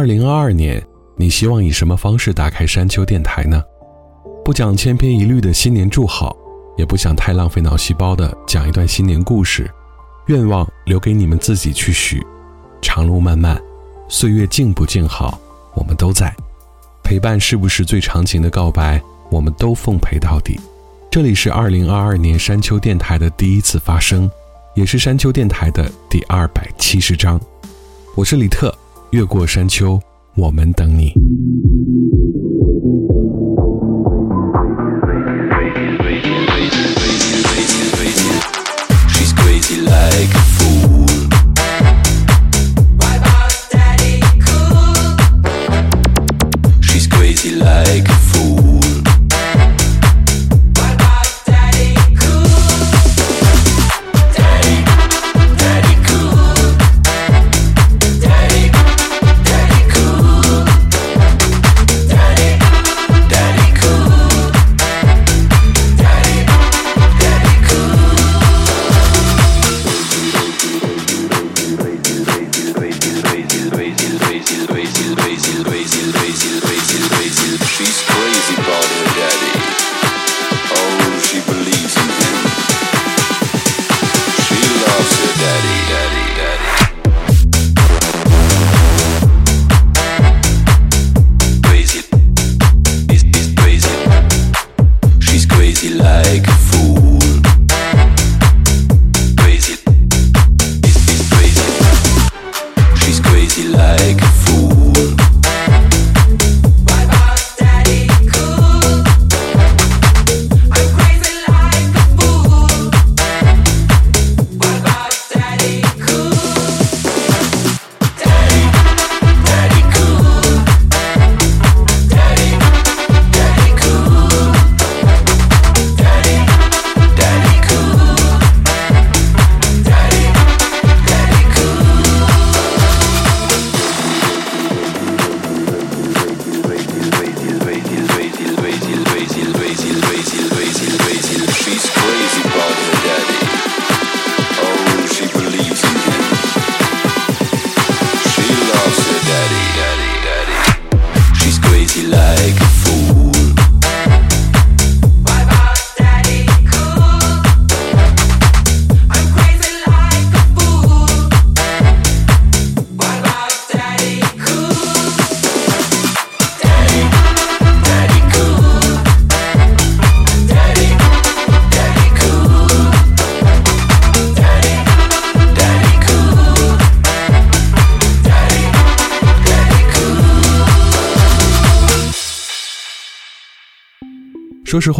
二零二二年，你希望以什么方式打开山丘电台呢？不讲千篇一律的新年祝好，也不想太浪费脑细胞的讲一段新年故事，愿望留给你们自己去许。长路漫漫，岁月静不静好，我们都在。陪伴是不是最长情的告白？我们都奉陪到底。这里是二零二二年山丘电台的第一次发声，也是山丘电台的第二百七十章。我是李特。越过山丘，我们等你。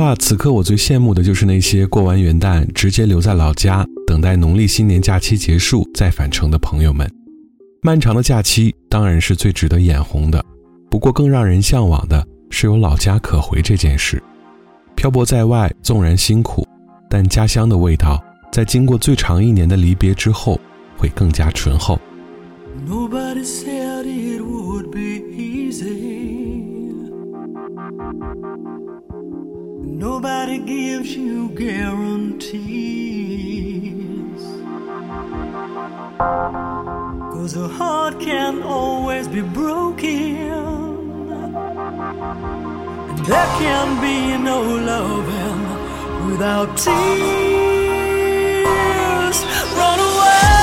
话此刻我最羡慕的就是那些过完元旦直接留在老家等待农历新年假期结束再返程的朋友们。漫长的假期当然是最值得眼红的，不过更让人向往的是有老家可回这件事。漂泊在外纵然辛苦，但家乡的味道在经过最长一年的离别之后，会更加醇厚。Nobody gives you guarantees. Cause a heart can always be broken. And there can be no loving without tears. Run away.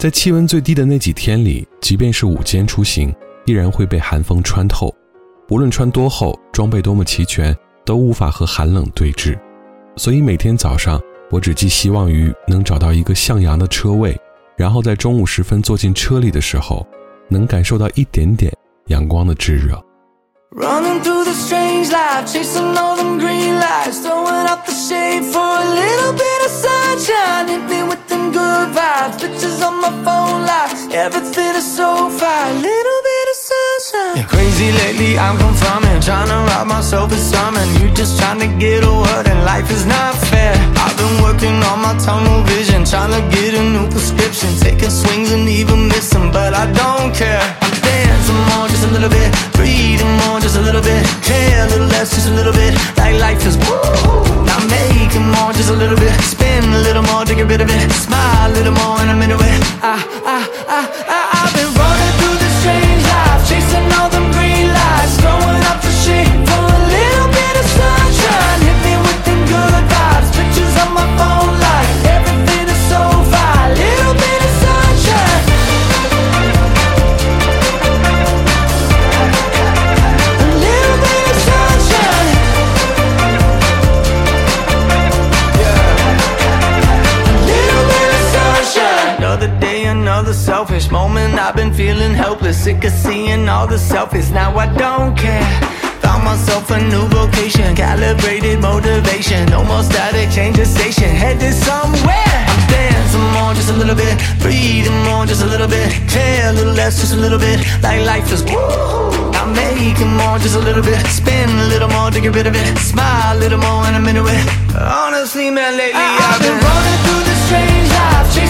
在气温最低的那几天里，即便是午间出行，依然会被寒风穿透。无论穿多厚，装备多么齐全，都无法和寒冷对峙。所以每天早上，我只寄希望于能找到一个向阳的车位，然后在中午时分坐进车里的时候，能感受到一点点阳光的炙热。Running through the strange life, chasing all them green lights, throwing up the shade for a little bit of sunshine. Hit me with good vibes. Pictures on my phone live. Everything is so fine. Little bit of sunshine. Yeah, crazy lately, I'm confirming. Trying to rob myself of something. You just trying to get a word, and life is not fair. I've been working on my tunnel vision. Trying to get a new prescription. Taking swings and even missing, but I don't care. I'm just a little bit. Breathing more, just a little bit. Care a little less, just a little bit. Like life is woo. Now make it more, just a little bit. Spin a little more take a rid of it. Smile a little more, and I'm in a way. Ah, ah, ah, ah, ah. this moment I've been feeling helpless Sick of seeing all the selfies Now I don't care Found myself a new vocation Calibrated motivation No more static, change the station Headed somewhere I'm dancing more, just a little bit Breathing more, just a little bit Care a little less, just a little bit Like life is woo I'm making more, just a little bit Spin a little more to get rid of it Smile a little more and I'm into it Honestly, man, lately I- ah. have I've been, been running through the strange life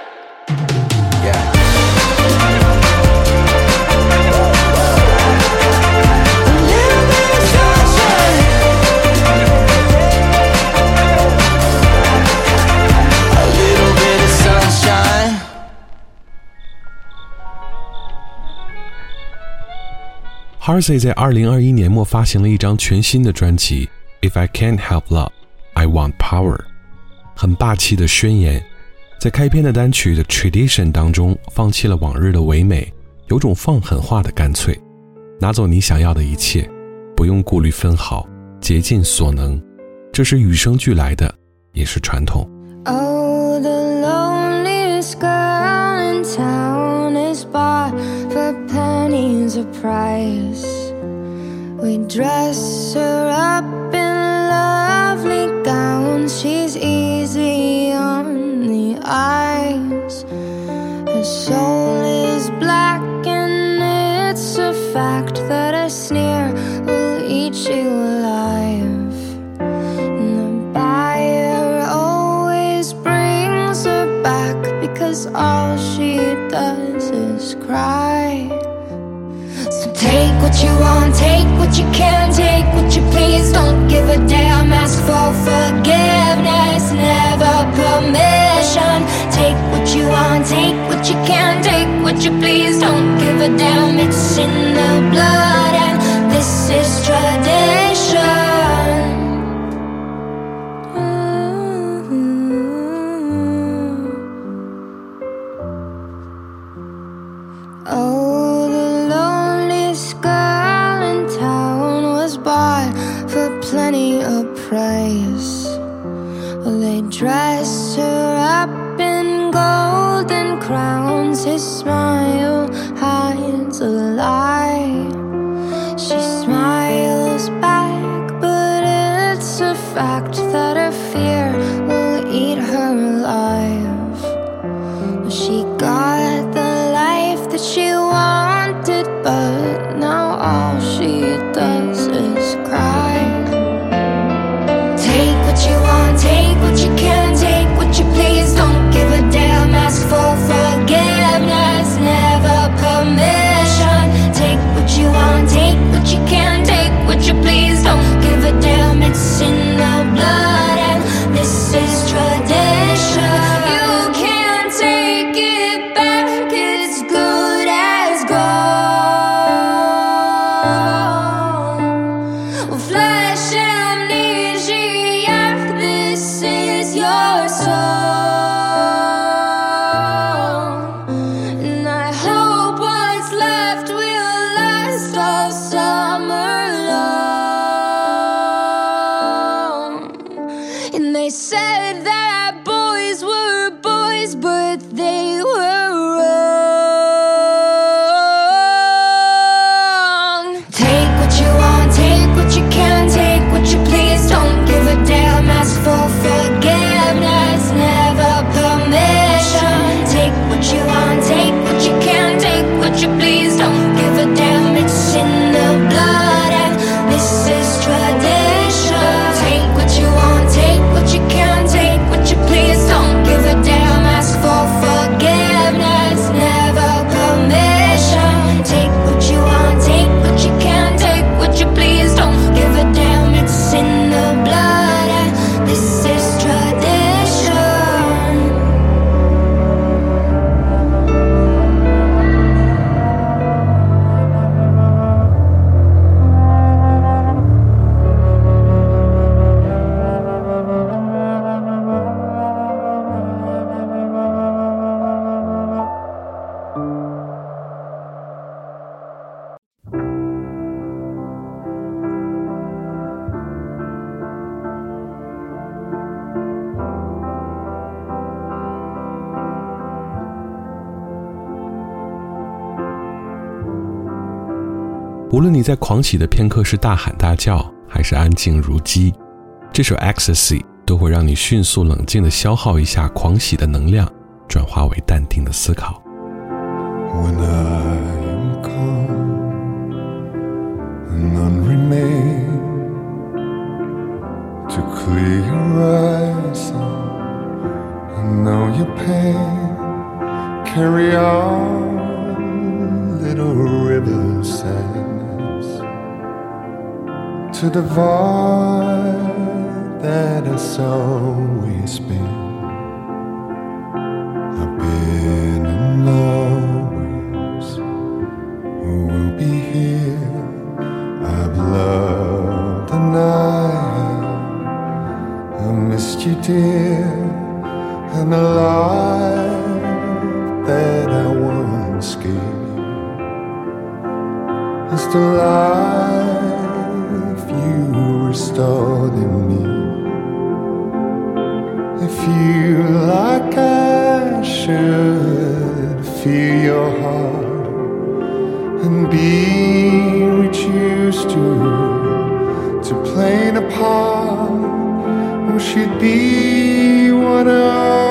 h a r s e y 在二零二一年末发行了一张全新的专辑《If I Can't h e l p Love, I Want Power》，很霸气的宣言。在开篇的单曲《的 Tradition》当中，放弃了往日的唯美，有种放狠话的干脆。拿走你想要的一切，不用顾虑分毫，竭尽所能。这是与生俱来的，也是传统。dress her up in lovely gowns. She's easy on the eyes. Her soul is black, and it's a fact that a sneer will eat you alive. And the buyer always brings her back because all she does is cry. So take what you want, take what you can, take what you please. Don't give a damn, ask for forgiveness, never permission. Take what you want, take what you can, take what you please. Don't give a damn, it's in the blood, and this is tradition. 无论你在狂喜的片刻是大喊大叫还是安静如鸡，这首《Ecstasy》都会让你迅速冷静地消耗一下狂喜的能量，转化为淡定的思考。to the void that has always been. I've been in and Who will be here. I've loved and I have missed you, dear, and the life that I once gave is the life restored in me. If you like I should feel your heart and be reduced to to playing a part, We should be one of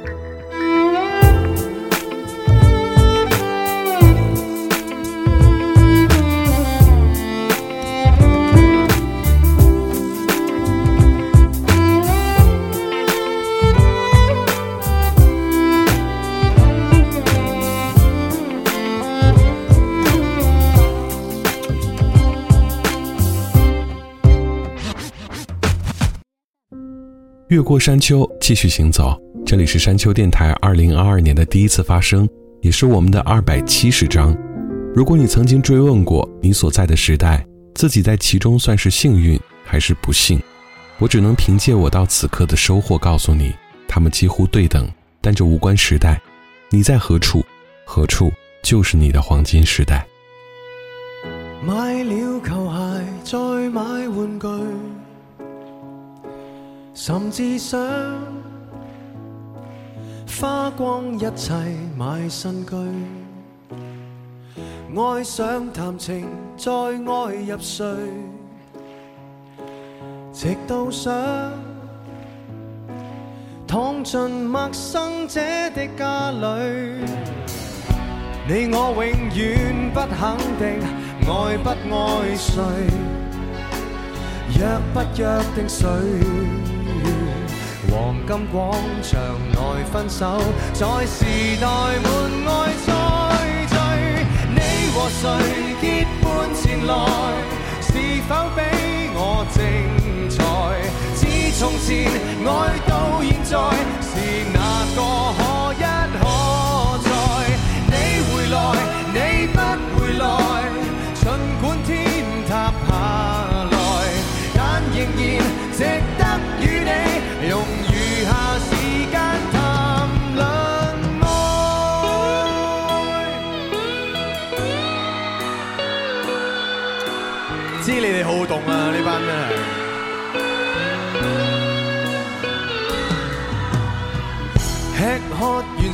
越过山丘，继续行走。这里是山丘电台二零二二年的第一次发声，也是我们的二百七十章。如果你曾经追问过你所在的时代，自己在其中算是幸运还是不幸，我只能凭借我到此刻的收获告诉你，他们几乎对等。但这无关时代，你在何处，何处就是你的黄金时代。买了球鞋，再买玩具。甚至想花光一切买新居，爱上谈情再爱入睡，直到想躺进陌生者的家里，你我永远不肯定爱不爱谁，约不约定谁。黄金广场内分手，在时代门外再聚。你和谁结伴前来？是否比我精彩？自从前爱到现在，是哪个。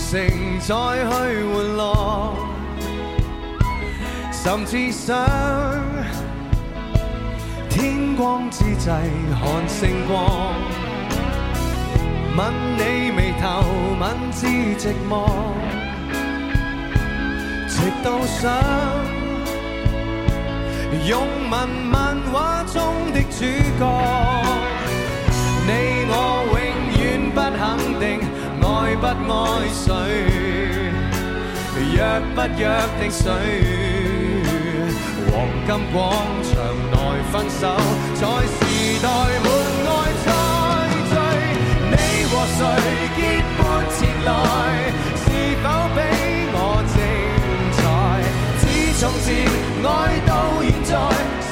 城再去玩乐，甚至想天光之际看星光，吻你眉头吻至寂寞，直到想用文漫画中的主角，你我。不爱谁，约不约的谁？黄金广场内分手，在时代门外再聚。你和谁结伴前来，是否比我精彩？自从前爱到现在。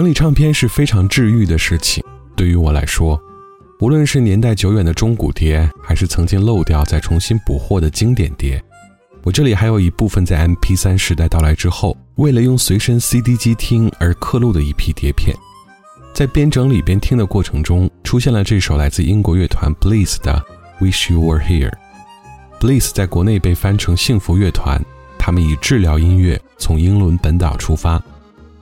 整理唱片是非常治愈的事情。对于我来说，无论是年代久远的中古碟，还是曾经漏掉再重新补货的经典碟，我这里还有一部分在 MP3 时代到来之后，为了用随身 CD 机听而刻录的一批碟片。在边整理边听的过程中，出现了这首来自英国乐团 Bliss 的《Wish You Were Here》。Bliss 在国内被翻成“幸福乐团”，他们以治疗音乐从英伦本岛出发。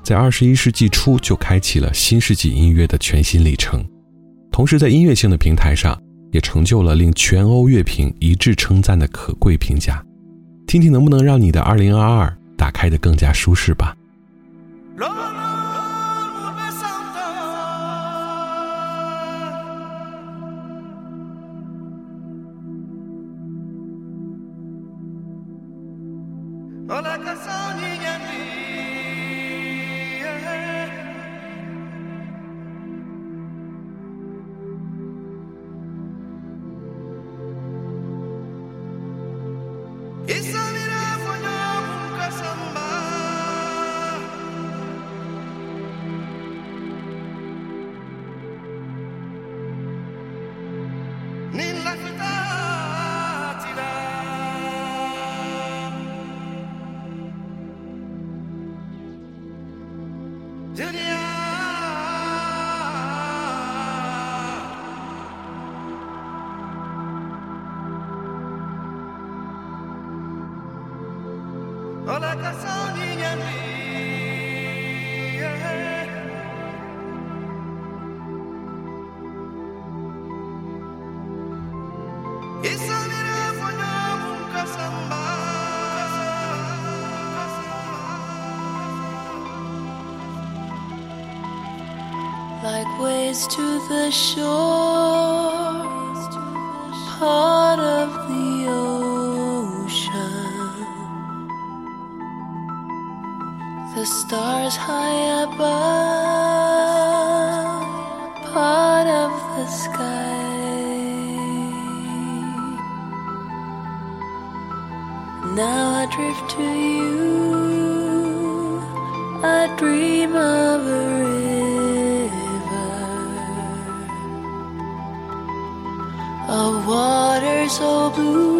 在二十一世纪初就开启了新世纪音乐的全新里程，同时在音乐性的平台上也成就了令全欧乐评一致称赞的可贵评价。听听能不能让你的二零二二打开的更加舒适吧。the shore, part of the ocean. The stars high above, part of the sky. Now I drift to you. so blue.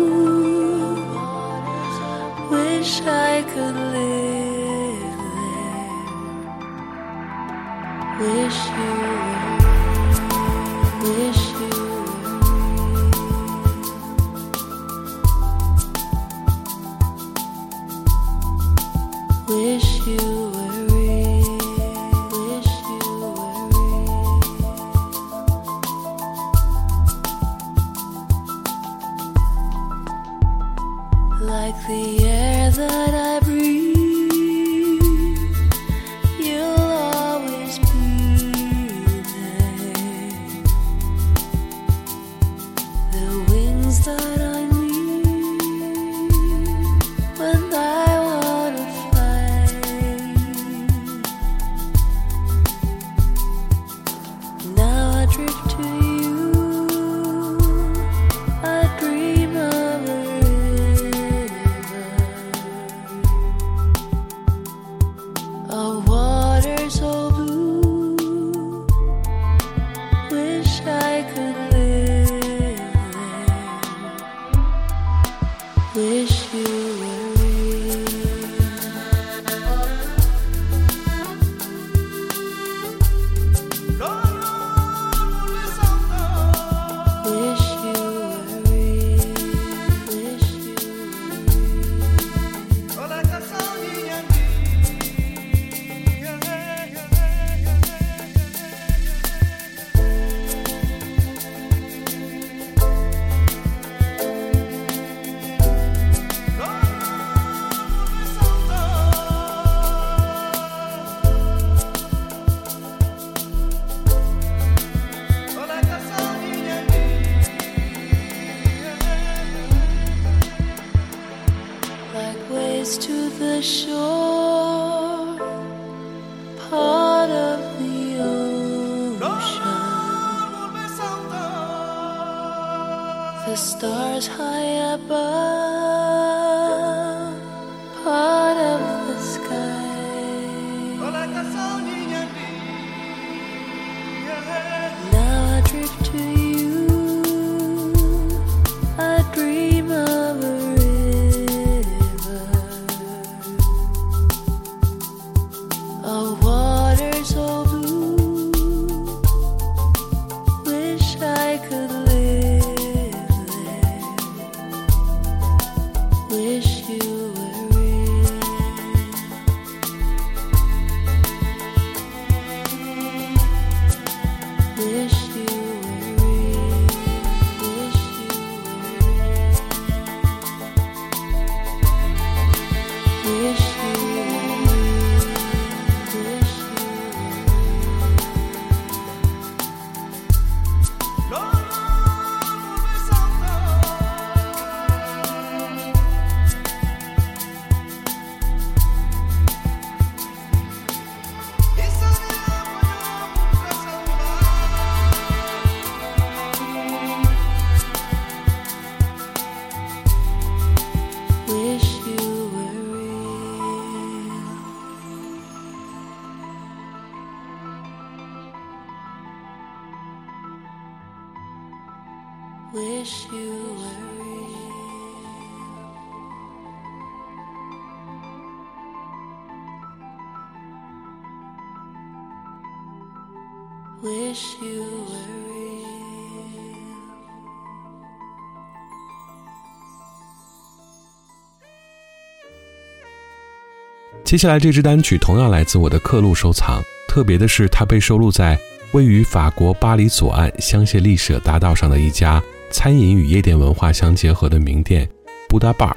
接下来这支单曲同样来自我的刻录收藏。特别的是，它被收录在位于法国巴黎左岸香榭丽舍大道上的一家餐饮与夜店文化相结合的名店——布达巴尔。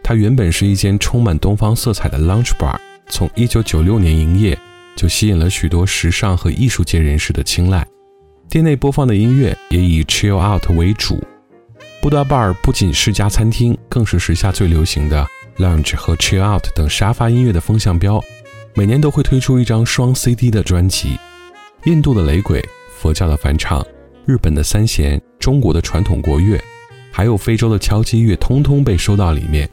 它原本是一间充满东方色彩的 lunch bar，从1996年营业就吸引了许多时尚和艺术界人士的青睐。店内播放的音乐也以 chill out 为主。布达巴尔不仅是家餐厅，更是时下最流行的。Lounge 和 Chill Out 等沙发音乐的风向标，每年都会推出一张双 CD 的专辑。印度的雷鬼、佛教的梵唱、日本的三弦、中国的传统国乐，还有非洲的敲击乐，通通被收到里面。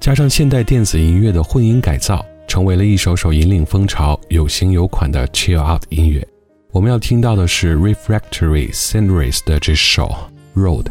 加上现代电子音乐的混音改造，成为了一首首引领风潮、有型有款的 Chill Out 音乐。我们要听到的是 Refractory s e n d r i s 的这首 Road。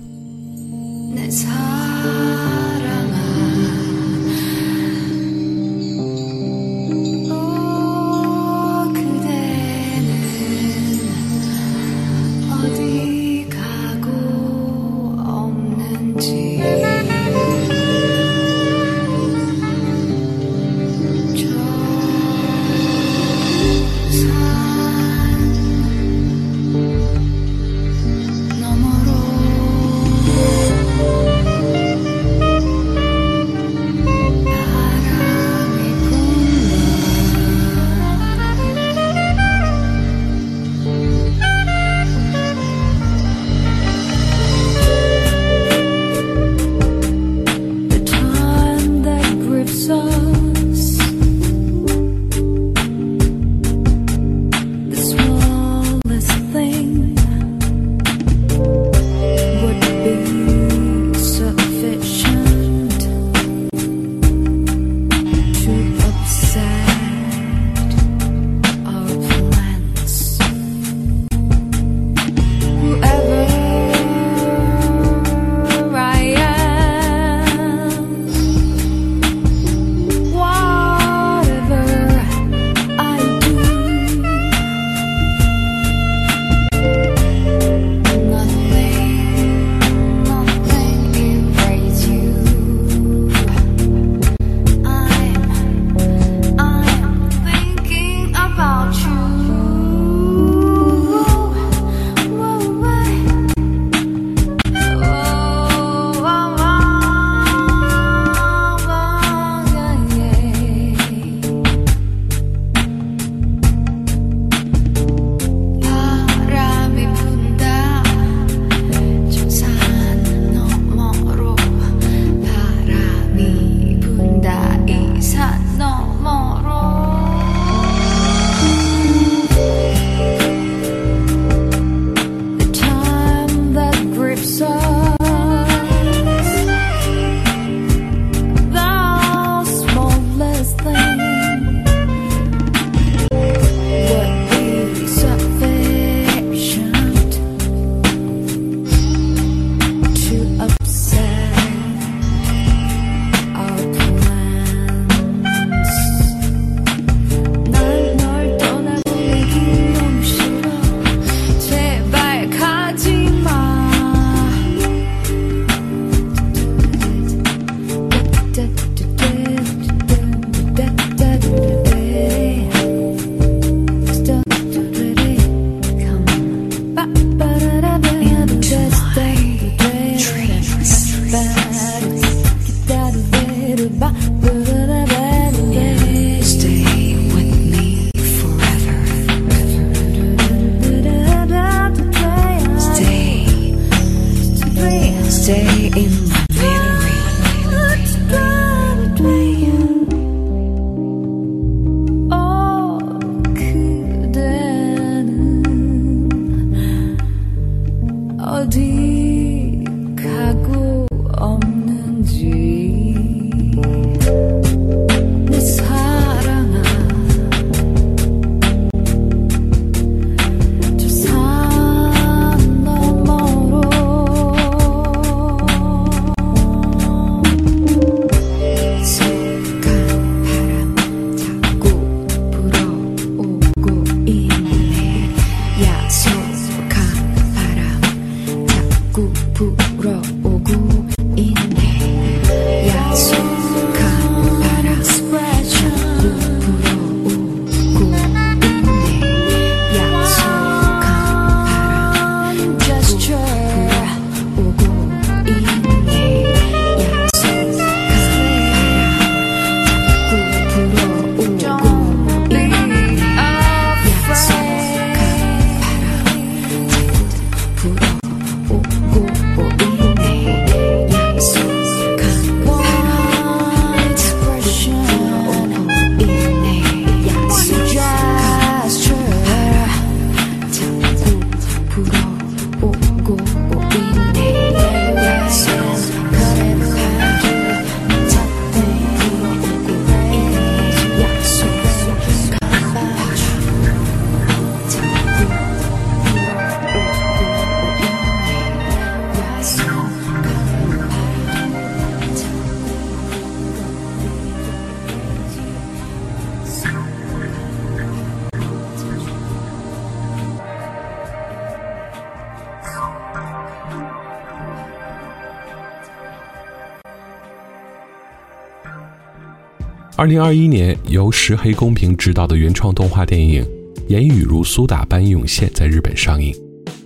二零二一年，由石黑恭平执导的原创动画电影《言语如苏打般涌现》在日本上映。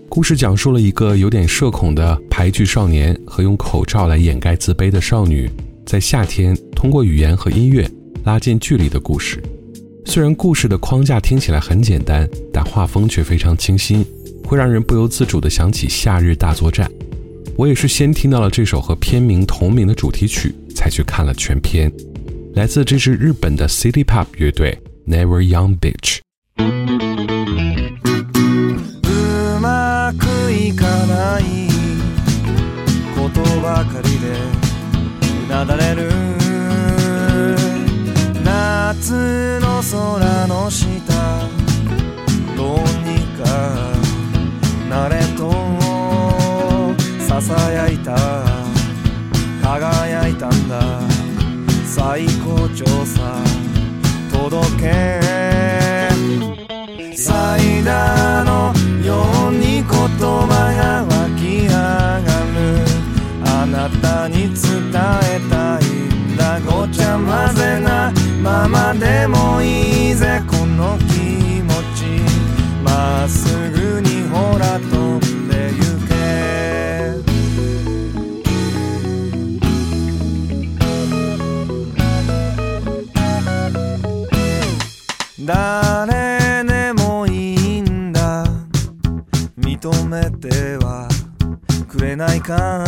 故事讲述了一个有点社恐的排剧少年和用口罩来掩盖自卑的少女，在夏天通过语言和音乐拉近距离的故事。虽然故事的框架听起来很简单，但画风却非常清新，会让人不由自主地想起《夏日大作战》。我也是先听到了这首和片名同名的主题曲，才去看了全片。来自这支日本的 City Pop 乐队 Never Young Bitch。うまくいかないことばかりでうなだれる夏の空の下校長さ届けサイダーのように言葉が湧き上がるあなたに伝えたいんだごちゃ混ぜなままでもいい gone.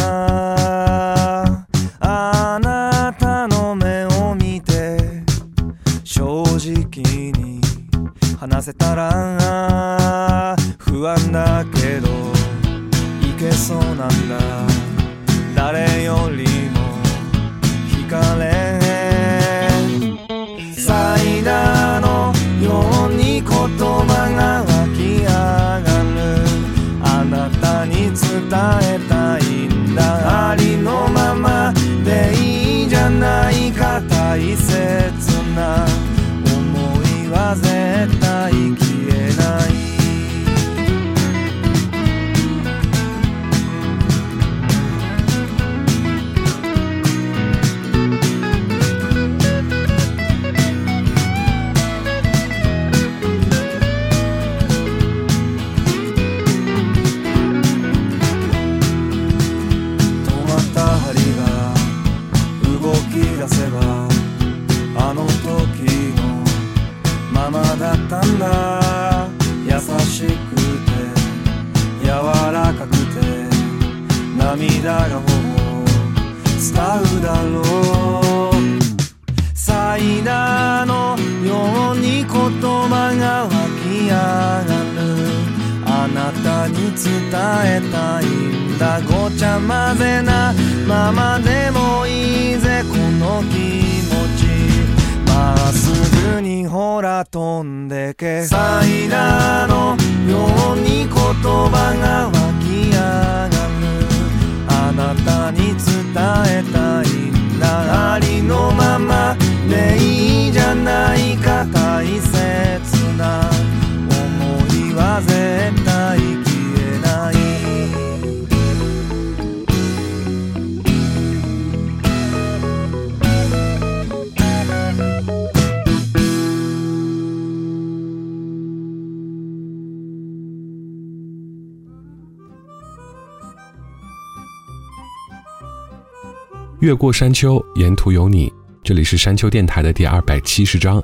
越过山丘，沿途有你。这里是山丘电台的第二百七十章。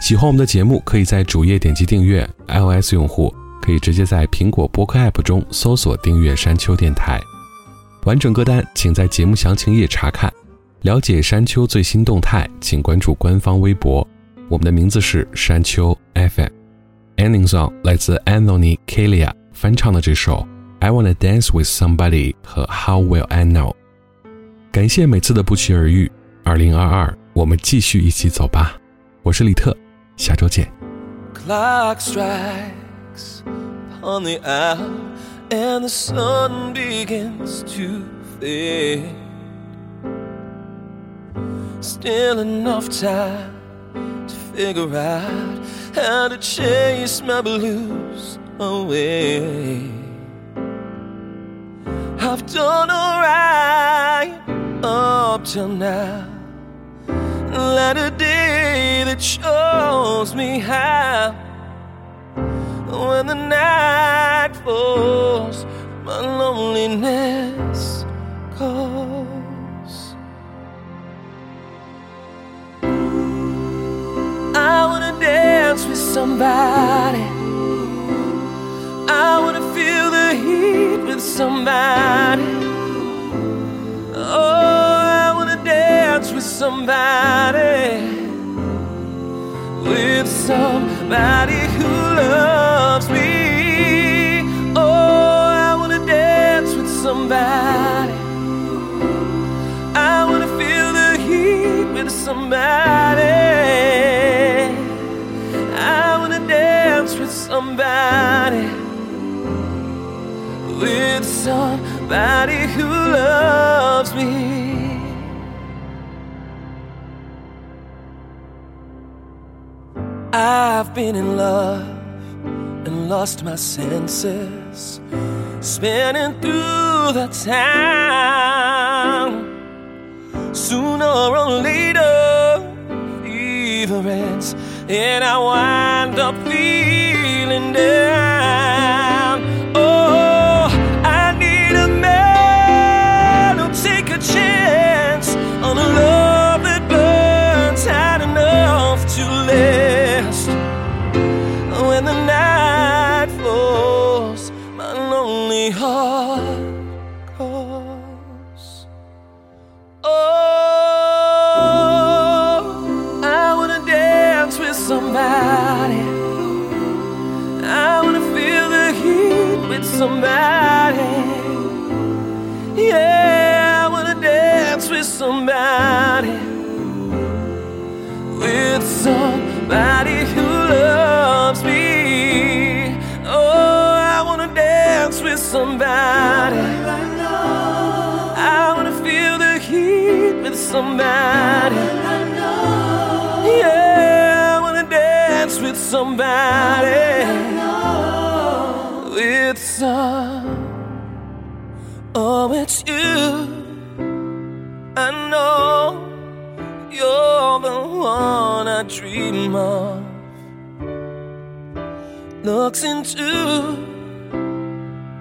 喜欢我们的节目，可以在主页点击订阅。iOS 用户可以直接在苹果播客 App 中搜索订阅山丘电台。完整歌单请在节目详情页查看。了解山丘最新动态，请关注官方微博。我们的名字是山丘 FM。Endings on g 来自 Anthony k i e d i a 翻唱的这首《I w a n n a Dance with Somebody》和《How Will I Know》。感谢每次的不期而遇，二零二二，我们继续一起走吧。我是李特，下周见。up till now. Let a day that shows me how. When the night falls, my loneliness calls. I wanna dance with somebody. I wanna feel the heat with somebody. Oh, I wanna dance with somebody, with somebody who loves me. Oh, I wanna dance with somebody. I wanna feel the heat with somebody. I wanna dance with somebody, with somebody who loves me. I've been in love and lost my senses, spinning through the town. Sooner or later, fever ends, and I wind up feeling down. somebody. Yeah, I wanna dance with somebody. It's uh, oh, it's you. I know you're the one I dream of. Looks into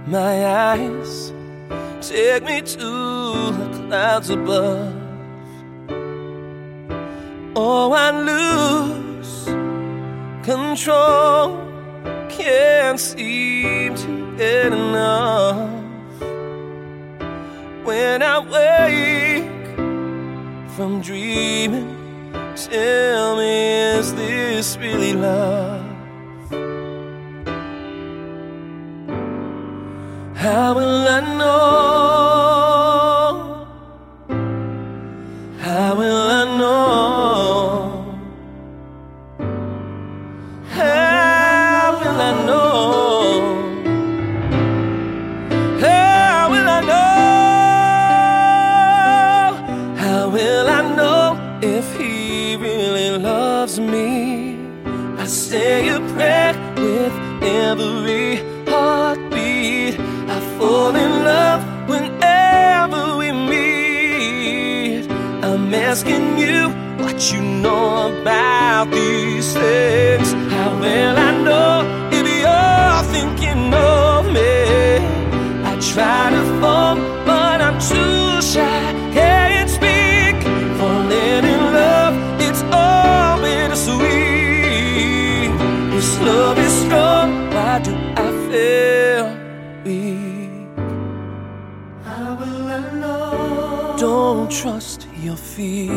my eyes, take me to the clouds above. Oh, I lose control. Can't seem to get enough. When I wake from dreaming, tell me, is this really love? How will I know? How will know about these things? How will I know if you're thinking of me? I try to form, but I'm too shy. Can't speak. Falling in love, it's all bittersweet. This love is strong. Why do I feel weak? How will I know? Don't trust your fear.